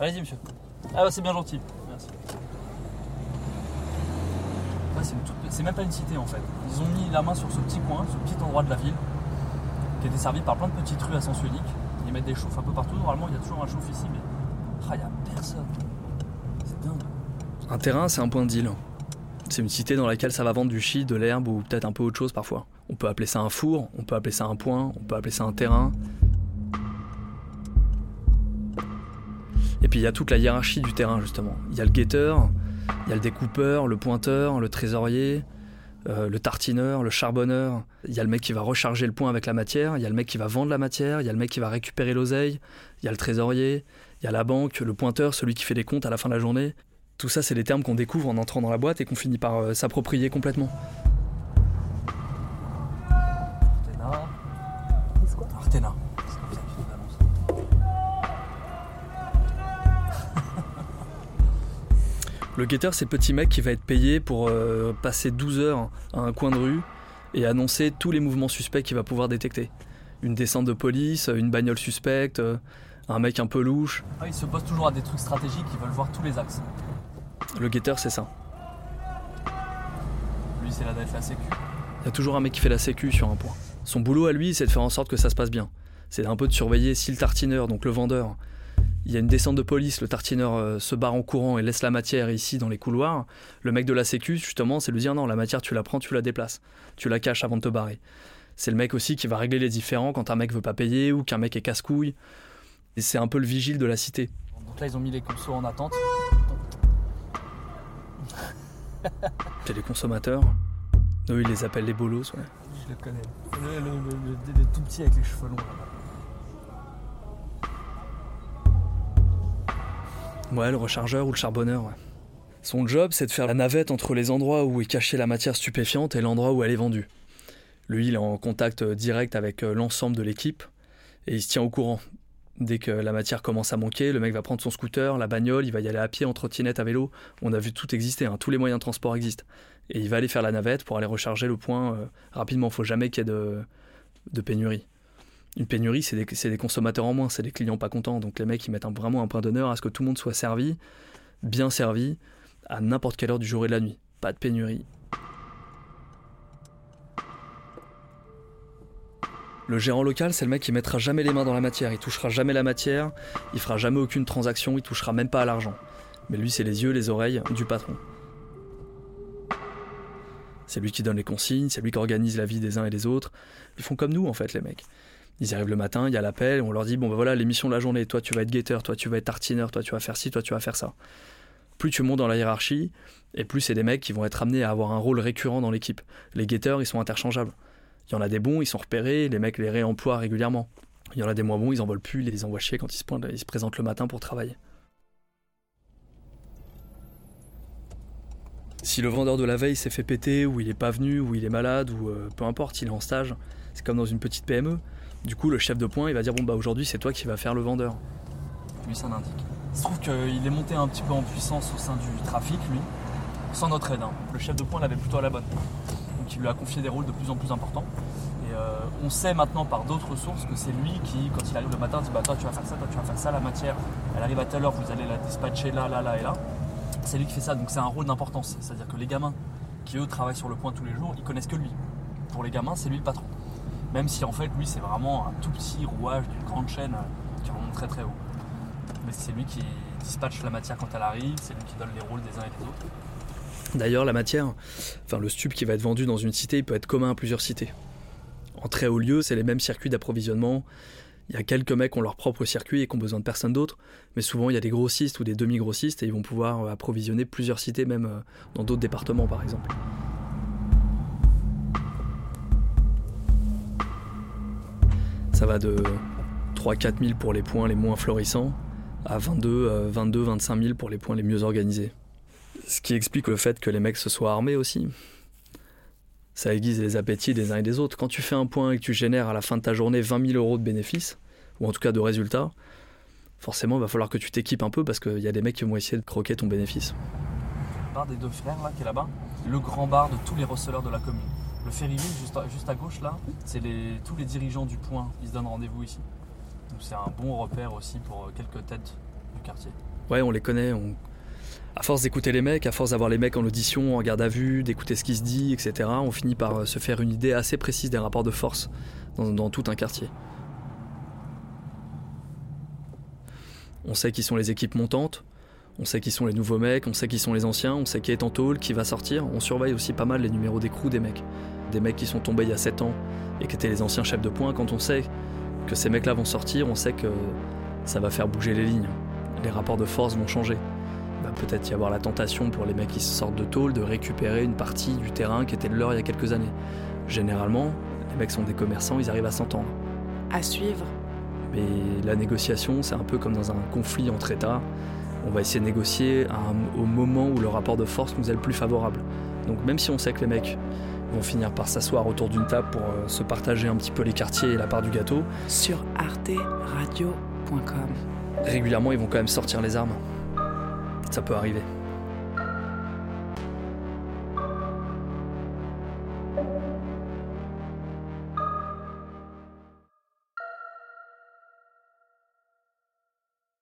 Allez-y, monsieur. Ah, bah, c'est bien gentil. Merci. C'est même pas une cité en fait. Ils ont mis la main sur ce petit coin, ce petit endroit de la ville, qui est desservi par plein de petites rues à sens unique. Ils mettent des chauffes un peu partout. Normalement, il y a toujours un chauffe ici, mais. Ah, il n'y a personne. C'est dingue. Un terrain, c'est un point de deal. C'est une cité dans laquelle ça va vendre du shit, de l'herbe ou peut-être un peu autre chose parfois. On peut appeler ça un four, on peut appeler ça un point, on peut appeler ça un terrain. Et puis il y a toute la hiérarchie du terrain justement. Il y a le guetteur, il y a le découpeur, le pointeur, le trésorier, euh, le tartineur, le charbonneur. Il y a le mec qui va recharger le point avec la matière, il y a le mec qui va vendre la matière, il y a le mec qui va récupérer l'oseille, il y a le trésorier, il y a la banque, le pointeur, celui qui fait les comptes à la fin de la journée. Tout ça, c'est des termes qu'on découvre en entrant dans la boîte et qu'on finit par euh, s'approprier complètement. Artena. Artena. Le guetteur, c'est le petit mec qui va être payé pour euh, passer 12 heures à un coin de rue et annoncer tous les mouvements suspects qu'il va pouvoir détecter. Une descente de police, une bagnole suspecte, euh, un mec un peu louche. Ah, ils se posent toujours à des trucs stratégiques, ils veulent voir tous les axes. Le guetteur, c'est ça. Lui, c'est là d'être la sécu. Il y a toujours un mec qui fait la sécu sur un point. Son boulot à lui, c'est de faire en sorte que ça se passe bien. C'est un peu de surveiller si le tartineur, donc le vendeur, il y a une descente de police, le tartineur euh, se barre en courant et laisse la matière ici dans les couloirs. Le mec de la sécu, justement, c'est lui dire non, la matière, tu la prends, tu la déplaces. Tu la caches avant de te barrer. C'est le mec aussi qui va régler les différends quand un mec veut pas payer ou qu'un mec est casse-couille. Et c'est un peu le vigile de la cité. Donc là, ils ont mis les consos en attente. C'est les consommateurs. Eux, ils les appellent les bolos, ouais. Je le connais. Le, le- le- le- le tout petit avec les cheveux longs. là-bas. Ouais, le rechargeur ou le charbonneur. Son job, c'est de faire la navette entre les endroits où est cachée la matière stupéfiante et l'endroit où elle est vendue. Lui, il est en contact euh, direct avec euh, l'ensemble de l'équipe et il se tient au courant. Dès que la matière commence à manquer, le mec va prendre son scooter, la bagnole, il va y aller à pied, en trottinette, à vélo. On a vu tout exister, hein, tous les moyens de transport existent. Et il va aller faire la navette pour aller recharger le point euh, rapidement. Faut jamais qu'il y ait de pénurie. Une pénurie, c'est des, consommateurs en moins, c'est des clients pas contents. Donc les mecs, ils mettent vraiment un point d'honneur à ce que tout le monde soit servi, bien servi, à n'importe quelle heure du jour et de la nuit. Pas de pénurie. Le gérant local, c'est le mec qui mettra jamais les mains dans la matière, il touchera jamais la matière, il fera jamais aucune transaction, il touchera même pas à l'argent. Mais lui, c'est les yeux, les oreilles du patron. C'est lui qui donne les consignes, c'est lui qui organise la vie des uns et des autres. Ils font comme nous, en fait, les mecs. Ils arrivent le matin, il y a l'appel, on leur dit bon ben voilà l'émission de la journée, toi tu vas être guetteur, toi tu vas être tartineur, toi tu vas faire ci, toi tu vas faire ça. Plus tu montes dans la hiérarchie, et plus c'est des mecs qui vont être amenés à avoir un rôle récurrent dans l'équipe. Les guetteurs, ils sont interchangeables. Il y en a des bons, ils sont repérés, les mecs les réemploient régulièrement. Il y en a des moins bons, ils en veulent plus, ils les envoient chier quand ils se, pointent, ils se présentent le matin pour travailler. Si le vendeur de la veille s'est fait péter, ou il est pas venu, ou il est malade, ou euh, peu importe, il est en stage, c'est comme dans une petite PME. Du coup, le chef de point, il va dire bon bah aujourd'hui c'est toi qui vas faire le vendeur. Lui, ça l'indique. Il se trouve qu'il est monté un petit peu en puissance au sein du trafic, lui, sans notre aide. hein. Le chef de point l'avait plutôt à la bonne. Donc il lui a confié des rôles de plus en plus importants. Et euh, on sait maintenant par d'autres sources que c'est lui qui, quand il arrive le matin, dit bah toi tu vas faire ça, toi tu vas faire ça, la matière, elle arrive à telle heure, vous allez la dispatcher là, là, là et là. C'est lui qui fait ça, donc c'est un rôle d'importance. C'est-à-dire que les gamins qui eux travaillent sur le point tous les jours, ils connaissent que lui. Pour les gamins, c'est lui le patron. Même si en fait lui c'est vraiment un tout petit rouage d'une grande chaîne euh, qui remonte très très haut. Mais c'est lui qui dispatche la matière quand elle arrive, c'est lui qui donne les rôles des uns et des autres. D'ailleurs, la matière, enfin le stup qui va être vendu dans une cité, il peut être commun à plusieurs cités. En très haut lieu, c'est les mêmes circuits d'approvisionnement. Il y a quelques mecs qui ont leur propre circuit et qui ont besoin de personne d'autre, mais souvent il y a des grossistes ou des demi-grossistes et ils vont pouvoir euh, approvisionner plusieurs cités, même euh, dans d'autres départements par exemple. Ça va de 3-4 000 pour les points les moins florissants à 22, 22, 25 000 pour les points les mieux organisés. Ce qui explique le fait que les mecs se soient armés aussi. Ça aiguise les appétits des uns et des autres. Quand tu fais un point et que tu génères à la fin de ta journée 20 000 euros de bénéfices, ou en tout cas de résultats, forcément il va falloir que tu t'équipes un peu parce qu'il y a des mecs qui vont essayer de croquer ton bénéfice. Le bar des deux frères là qui est là-bas, le grand bar de tous les receleurs de la commune. Le Ferryville juste à, gauche là, c'est tous les dirigeants du point, ils se donnent rendez-vous ici. Donc c'est un bon repère aussi pour euh, quelques têtes du quartier Ouais, on les connaît. On... À force d'écouter les mecs, à force d'avoir les mecs en audition, en garde à vue, d'écouter ce qui se dit, etc., on finit par euh, se faire une idée assez précise des rapports de force dans tout un quartier. On sait qui sont les équipes montantes, on sait qui sont les nouveaux mecs, on sait qui sont les anciens, on sait qui est en tôle, qui va sortir. On surveille aussi pas mal les numéros d'écrou des mecs. Des mecs qui sont tombés il y a 7 ans et qui étaient les anciens chefs de poing. Quand on sait que ces mecs-là vont sortir, on sait que ça va faire bouger les lignes. Les rapports de force vont changer. Il va peut-être y avoir la tentation pour les mecs qui sortent de tôle de récupérer une partie du terrain qui était de leur il y a quelques années. Généralement, les mecs sont des commerçants, ils arrivent à s'entendre. À suivre. Mais la négociation, c'est un peu comme dans un conflit entre États on va essayer de négocier au moment où le rapport de force nous est le plus favorable. Donc même si on sait que les mecs vont finir par s'asseoir autour d'une table pour euh, se partager un petit peu les quartiers et la part du gâteau. Sur arteradio.com. Régulièrement, ils vont quand même sortir les armes. Ça peut arriver.